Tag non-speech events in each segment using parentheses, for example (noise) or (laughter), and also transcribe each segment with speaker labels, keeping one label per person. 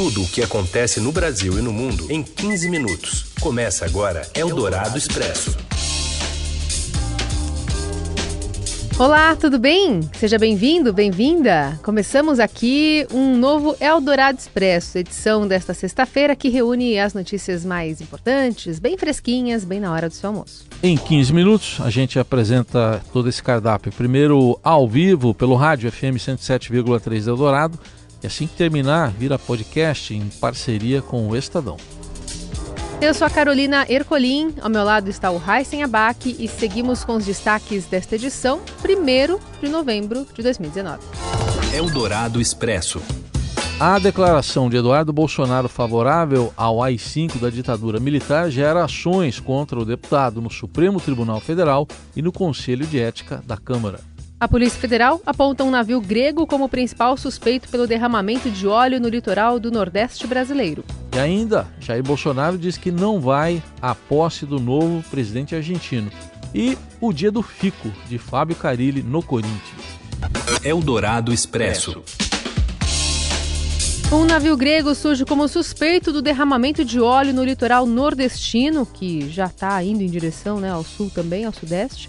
Speaker 1: Tudo o que acontece no Brasil e no mundo em 15 minutos. Começa agora Eldorado Expresso.
Speaker 2: Olá, tudo bem? Seja bem-vindo, bem-vinda. Começamos aqui um novo Eldorado Expresso, edição desta sexta-feira que reúne as notícias mais importantes, bem fresquinhas, bem na hora do seu almoço.
Speaker 3: Em 15 minutos, a gente apresenta todo esse cardápio. Primeiro, ao vivo, pelo rádio FM 107,3 Eldorado. E assim que terminar, vira podcast em parceria com o Estadão.
Speaker 2: Eu sou a Carolina Ercolim, ao meu lado está o Raíssen Abac e seguimos com os destaques desta edição, 1 de novembro de 2019.
Speaker 1: Eldorado Expresso.
Speaker 3: A declaração de Eduardo Bolsonaro favorável ao AI-5 da ditadura militar gera ações contra o deputado no Supremo Tribunal Federal e no Conselho de Ética da Câmara.
Speaker 2: A Polícia Federal aponta um navio grego como principal suspeito pelo derramamento de óleo no litoral do Nordeste brasileiro.
Speaker 3: E ainda, Jair Bolsonaro diz que não vai à posse do novo presidente argentino. E o dia do fico de Fábio Carilli no Corinthians.
Speaker 1: Eldorado Expresso.
Speaker 2: Um navio grego surge como suspeito do derramamento de óleo no litoral nordestino, que já está indo em direção né, ao sul também, ao sudeste.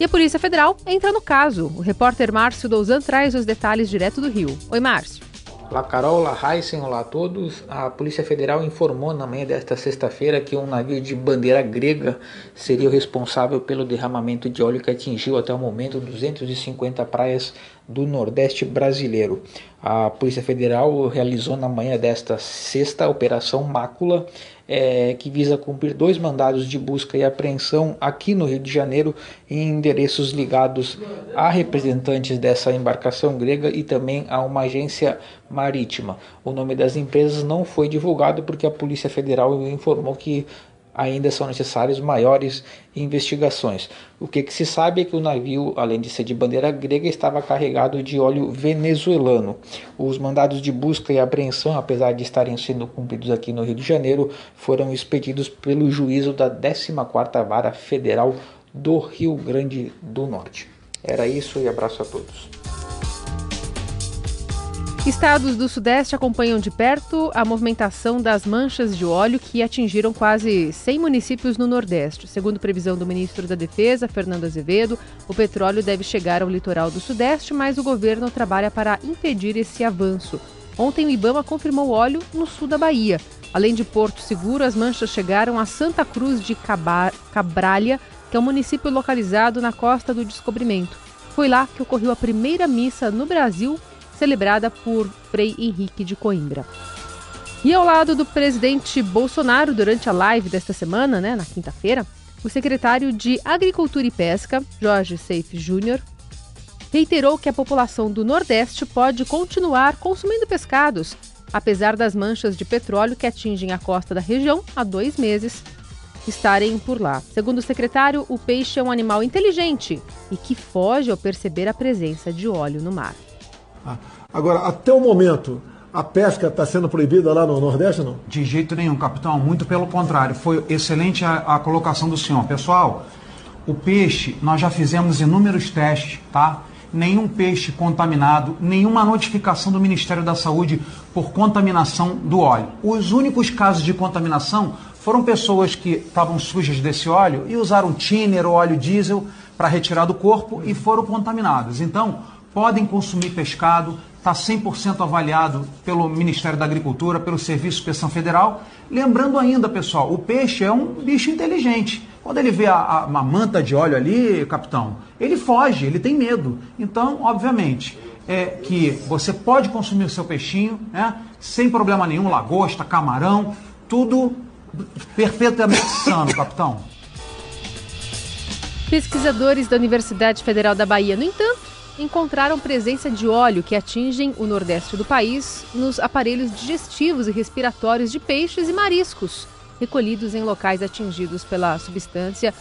Speaker 2: E a Polícia Federal entra no caso. O repórter Márcio Douzan traz os detalhes direto do Rio. Oi, Márcio.
Speaker 4: Olá Carol, olá Heisen, olá a todos. A Polícia Federal informou na manhã desta sexta-feira que um navio de bandeira grega seria o responsável pelo derramamento de óleo que atingiu até o momento 250 praias do Nordeste brasileiro. A Polícia Federal realizou na manhã desta sexta Operação Mácula, é, que visa cumprir dois mandados de busca e apreensão aqui no Rio de Janeiro em endereços ligados a representantes dessa embarcação grega e também a uma agência marítima. O nome das empresas não foi divulgado porque a Polícia Federal informou que ainda são necessárias maiores investigações. O que, que, se sabe é que o navio, além de ser de bandeira grega, estava carregado de óleo venezuelano. Os mandados de busca e apreensão, apesar de estarem sendo cumpridos aqui no Rio de Janeiro, foram expedidos pelo juízo da 14ª Vara Federal do Rio Grande do Norte. Era isso e abraço a todos.
Speaker 2: Estados do Sudeste acompanham de perto a movimentação das manchas de óleo que atingiram quase 100 municípios no Nordeste. Segundo previsão do ministro da Defesa, Fernando Azevedo, o petróleo deve chegar ao litoral do Sudeste, mas o governo trabalha para impedir esse avanço. Ontem o Ibama confirmou óleo no sul da Bahia. Além de Porto Seguro, as manchas chegaram a Santa Cruz de Cabralha, que é um município localizado na costa do Descobrimento. Foi lá que ocorreu a primeira missa no Brasil celebrada por Frei Henrique de Coimbra. E ao lado do presidente Bolsonaro, durante a live desta semana, né, na quinta-feira, o secretário de Agricultura e Pesca, Jorge Seife Júnior, reiterou que a população do Nordeste pode continuar consumindo pescados, apesar das manchas de petróleo que atingem a costa da região há dois meses estarem por lá. Segundo o secretário, o peixe é um animal inteligente e que foge ao perceber a presença de óleo no mar.
Speaker 5: Ah, agora, até o momento, a pesca está sendo proibida lá no Nordeste, não?
Speaker 6: De jeito nenhum, capitão. Muito pelo contrário. Foi excelente a, a colocação do senhor. Pessoal, o peixe, nós já fizemos inúmeros testes, tá? Nenhum peixe contaminado, nenhuma notificação do Ministério da Saúde por contaminação do óleo. Os únicos casos de contaminação foram pessoas que estavam sujas desse óleo e usaram thinner ou óleo diesel para retirar do corpo e foram contaminados. Então, podem consumir pescado, está 100% avaliado pelo Ministério da Agricultura, pelo Serviço de Inspeção Federal. Lembrando ainda, pessoal, o peixe é um bicho inteligente. Quando ele vê a, a, uma manta de óleo ali, capitão, ele foge, ele tem medo. Então, obviamente, é que você pode consumir o seu peixinho, né, sem problema nenhum, lagosta, camarão, tudo perfeitamente sano, capitão.
Speaker 2: Pesquisadores da Universidade Federal da Bahia, no entanto, encontraram presença de óleo que atingem o nordeste do país nos aparelhos digestivos e respiratórios de peixes e mariscos, recolhidos em locais atingidos pela substância,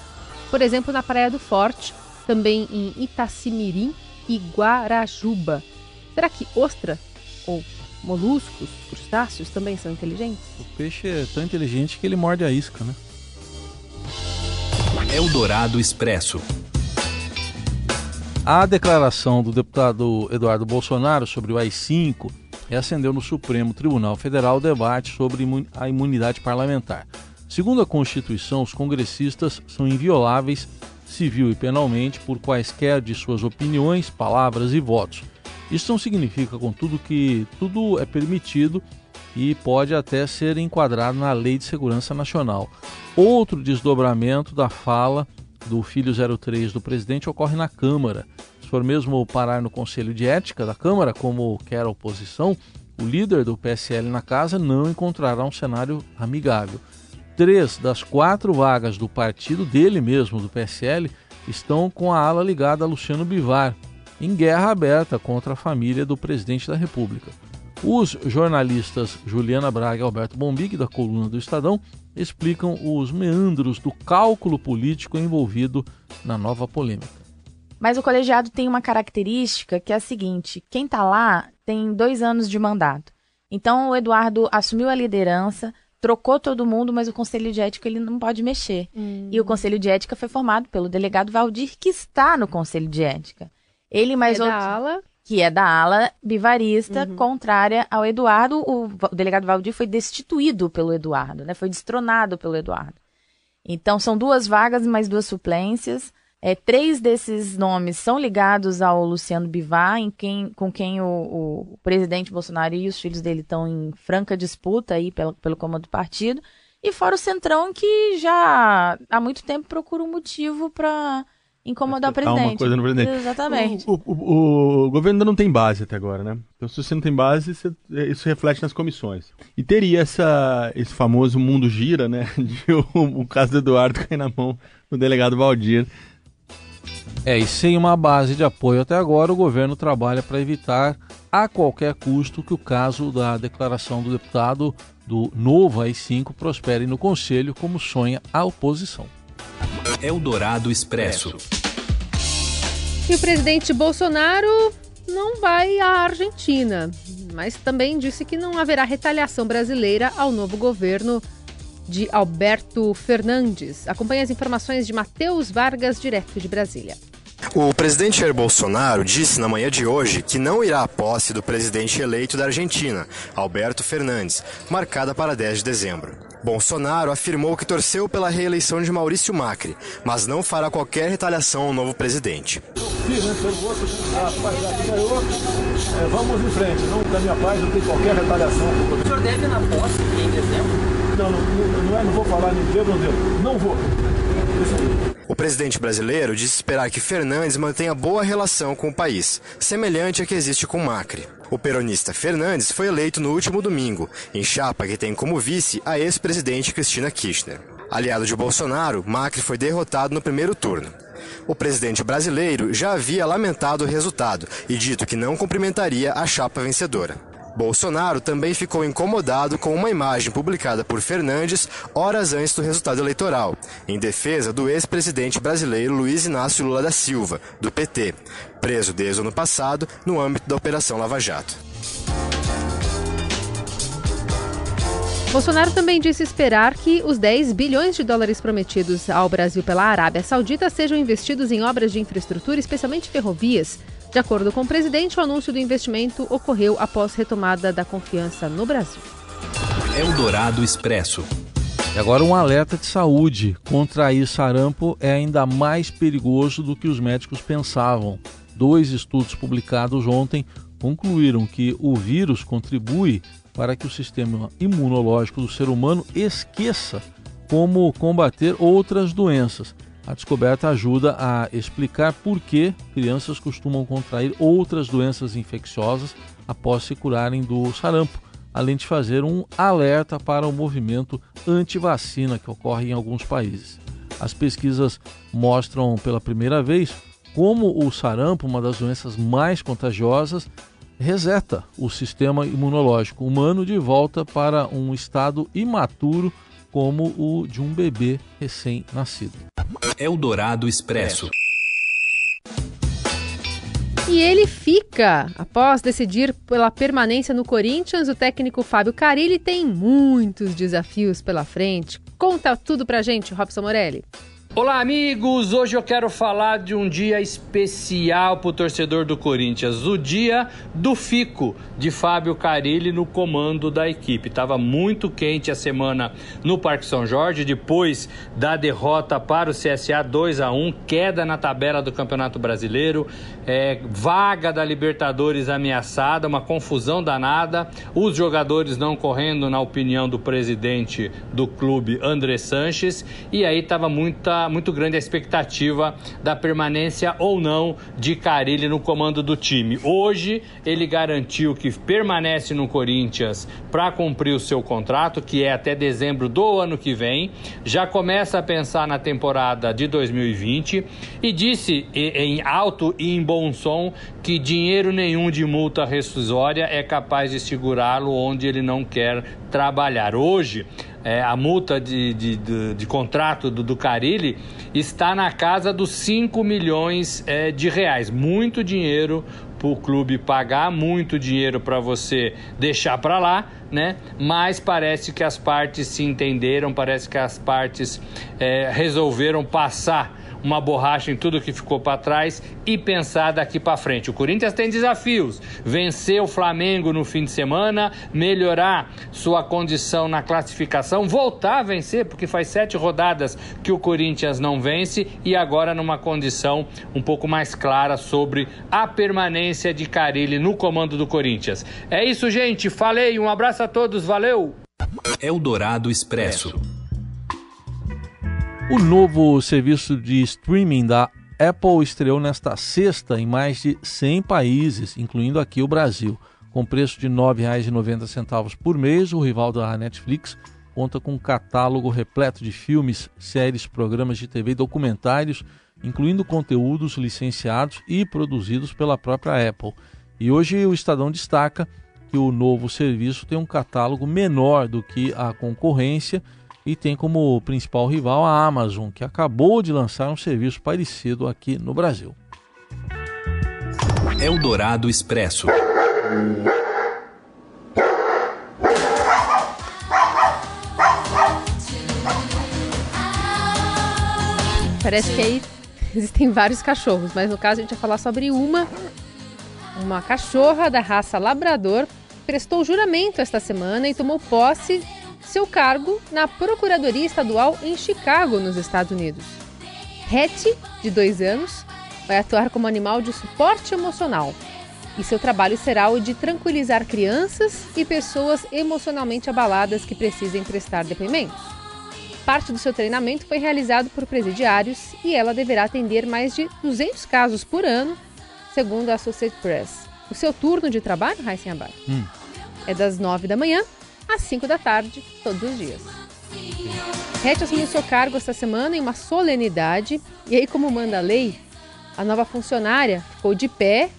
Speaker 2: por exemplo, na Praia do Forte, também em Itacimirim e Guarajuba. Será que ostra ou moluscos, crustáceos também são inteligentes?
Speaker 3: O peixe é tão inteligente que ele morde a isca, né?
Speaker 1: Eldorado Expresso.
Speaker 3: A declaração do deputado Eduardo Bolsonaro sobre o AI-5 reacendeu no Supremo Tribunal Federal o debate sobre a imunidade parlamentar. Segundo a Constituição, os congressistas são invioláveis civil e penalmente por quaisquer de suas opiniões, palavras e votos. Isso não significa, contudo, que tudo é permitido e pode até ser enquadrado na Lei de Segurança Nacional. Outro desdobramento da fala do filho 03 do presidente ocorre na Câmara. Se for mesmo parar no Conselho de Ética da Câmara, como quer a oposição, o líder do PSL na casa não encontrará um cenário amigável. Três das quatro vagas do partido dele mesmo, do PSL, estão com a ala ligada a Luciano Bivar, em guerra aberta contra a família do presidente da República. Os jornalistas Juliana Braga e Alberto Bombig, da coluna do Estadão, explicam os meandros do cálculo político envolvido na nova polêmica.
Speaker 7: Mas o colegiado tem uma característica que é a seguinte: quem está lá tem dois anos de mandato. Então o Eduardo assumiu a liderança, trocou todo mundo, mas o conselho de ética ele não pode mexer. Hum. E o conselho de ética foi formado pelo delegado Valdir, que está no conselho de ética. Ele mais
Speaker 2: é outros... da ala
Speaker 7: que é da ala bivarista, uhum. contrária ao Eduardo. O, o, delegado Valdir foi destituído pelo Eduardo, né? Foi destronado pelo Eduardo. Então, são duas vagas mais duas suplências. É, três desses nomes são ligados ao Luciano Bivar, em quem, com quem o, o, presidente Bolsonaro e os filhos dele estão em franca disputa aí pelo, pelo comando do partido. E fora o Centrão, que já há muito tempo procura um motivo para incomodar o presidente.
Speaker 8: uma coisa no presidente.
Speaker 7: Exatamente.
Speaker 8: O, o, o, governo ainda não tem base até agora, né? Então, se você não tem base, você, isso reflete nas comissões. E teria essa, esse famoso mundo gira, né? (laughs) De o, o caso do Eduardo cair na mão do delegado Valdir.
Speaker 3: É, e sem uma base de apoio até agora, o governo trabalha para evitar a qualquer custo que o caso da declaração do deputado do novo AI-5 prospere no Conselho, como sonha a oposição.
Speaker 1: Eldorado Expresso.
Speaker 2: E o presidente Bolsonaro não vai à Argentina, mas também disse que não haverá retaliação brasileira ao novo governo de Alberto Fernandes. Acompanhe as informações de Matheus Vargas, direto de Brasília.
Speaker 9: O presidente Jair Bolsonaro disse na manhã de hoje que não irá à posse do presidente eleito da Argentina, Alberto Fernandes, marcada para 10 de dezembro. Bolsonaro afirmou que torceu pela reeleição de Maurício Macri, mas não fará qualquer retaliação ao novo presidente.
Speaker 5: Vamos em frente, não da minha paz não tem qualquer retaliação.
Speaker 10: O senhor deve na posse em dezembro?
Speaker 5: Não, não, não, é, não vou falar nem devo, não devo. Não vou.
Speaker 9: O presidente brasileiro disse esperar que Fernandes mantenha boa relação com o país, semelhante à que existe com Macri. O peronista Fernandes foi eleito no último domingo, em chapa que tem como vice a ex-presidente Cristina Kirchner. Aliado de Bolsonaro, Macri foi derrotado no primeiro turno. O presidente brasileiro já havia lamentado o resultado e dito que não cumprimentaria a chapa vencedora. Bolsonaro também ficou incomodado com uma imagem publicada por Fernandes horas antes do resultado eleitoral, em defesa do ex-presidente brasileiro Luiz Inácio Lula da Silva, do PT, preso desde o ano passado no âmbito da Operação Lava Jato.
Speaker 2: Bolsonaro também disse esperar que os 10 bilhões de dólares prometidos ao Brasil pela Arábia Saudita sejam investidos em obras de infraestrutura, especialmente ferrovias. De acordo com o presidente, o anúncio do investimento ocorreu após retomada da confiança no Brasil.
Speaker 1: Eldorado Expresso.
Speaker 3: E agora um alerta de saúde. Contrair sarampo é ainda mais perigoso do que os médicos pensavam. Dois estudos publicados ontem concluíram que o vírus contribui para que o sistema imunológico do ser humano esqueça como combater outras doenças. A descoberta ajuda a explicar por que crianças costumam contrair outras doenças infecciosas após se curarem do sarampo, além de fazer um alerta para o movimento anti-vacina que ocorre em alguns países. As pesquisas mostram pela primeira vez como o sarampo, uma das doenças mais contagiosas, reseta o sistema imunológico humano de volta para um estado imaturo como o de um bebê recém-nascido.
Speaker 1: Eldorado Expresso.
Speaker 2: E ele fica. Após decidir pela permanência no Corinthians, o técnico Fábio Carilli tem muitos desafios pela frente. Conta tudo pra gente, Robson Morelli.
Speaker 11: Olá, amigos! Hoje eu quero falar de um dia especial para o torcedor do Corinthians, o dia do Fico, de Fábio Carilli no comando da equipe. Estava muito quente a semana no Parque São Jorge, depois da derrota para o CSA 2 a 1 queda na tabela do Campeonato Brasileiro, é, vaga da Libertadores ameaçada, uma confusão danada, os jogadores não correndo, na opinião do presidente do clube, André Sanches, e aí estava muita muito grande a expectativa da permanência ou não de Carilli no comando do time. Hoje ele garantiu que permanece no Corinthians para cumprir o seu contrato, que é até dezembro do ano que vem. Já começa a pensar na temporada de 2020 e disse em alto e em bom som que dinheiro nenhum de multa rescisória é capaz de segurá-lo onde ele não quer trabalhar. Hoje, é, a multa de, de, de, de contrato do, do Carilli está na casa dos 5 milhões é, de reais. Muito dinheiro para o clube pagar, muito dinheiro para você deixar para lá, né? Mas parece que as partes se entenderam, parece que as partes é, resolveram passar uma borracha em tudo que ficou para trás e pensar daqui para frente. O Corinthians tem desafios: vencer o Flamengo no fim de semana, melhorar sua condição na classificação, voltar a vencer, porque faz sete rodadas que o Corinthians não vence e agora numa condição um pouco mais clara sobre a permanência de Carilli no comando do Corinthians. É isso, gente. Falei. Um abraço a todos. Valeu.
Speaker 1: Eldorado Expresso.
Speaker 3: O novo serviço de streaming da Apple estreou nesta sexta em mais de 100 países, incluindo aqui o Brasil. Com preço de R$ 9,90 por mês, o rival da Netflix conta com um catálogo repleto de filmes, séries, programas de TV e documentários, incluindo conteúdos licenciados e produzidos pela própria Apple. E hoje o Estadão destaca que o novo serviço tem um catálogo menor do que a concorrência e tem como principal rival a Amazon, que acabou de lançar um serviço parecido aqui no Brasil.
Speaker 1: Eldorado Expresso.
Speaker 2: Parece que aí (laughs) existem vários cachorros, mas no caso a gente vai falar sobre uma. Uma cachorra da raça Labrador prestou juramento esta semana e tomou posse seu cargo na Procuradoria Estadual em Chicago, nos Estados Unidos. Hattie, de dois anos, vai atuar como animal de suporte emocional e seu trabalho será o de tranquilizar crianças e pessoas emocionalmente abaladas que precisem prestar depoimentos. Parte do seu treinamento foi realizado por presidiários e ela deverá atender mais de 200 casos por ano, segundo a Associated Press. O seu turno de trabalho, Raíssen Abad, hum. é das 9 da manhã às 5 da tarde, todos os dias. Hatch assumiu seu cargo esta semana em uma solenidade, e aí, como manda a lei, a nova funcionária ficou de pé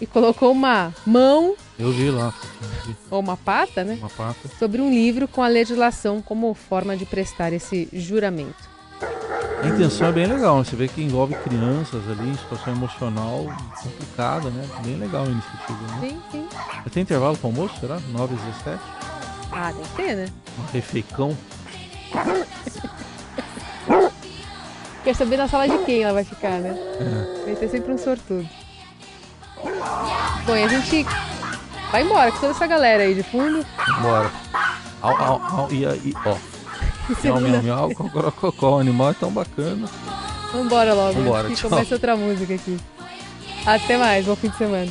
Speaker 2: e colocou uma mão.
Speaker 3: Eu vi lá.
Speaker 2: Ou uma pata, né?
Speaker 3: Uma pata.
Speaker 2: Sobre um livro com a legislação como forma de prestar esse juramento.
Speaker 3: A intenção é bem legal, você vê que envolve crianças ali, situação emocional complicada, né? Bem legal a iniciativa, né?
Speaker 2: Sim, sim.
Speaker 3: Tem intervalo para almoço, será? 9 h 17
Speaker 2: ah, deve ter, né?
Speaker 3: Um refeicão.
Speaker 2: Quer saber na sala de quem ela vai ficar, né? É. Vai ter sempre um sortudo. Bom, e a gente vai embora com toda essa galera aí de fundo.
Speaker 3: Bora. Au, au, au, e aí, ó. (laughs) Miau, miau, miau, cocó, o animal é tão bacana.
Speaker 2: Vambora logo.
Speaker 3: Vambora,
Speaker 2: tchau. começa outra música aqui. Até mais, bom fim de semana.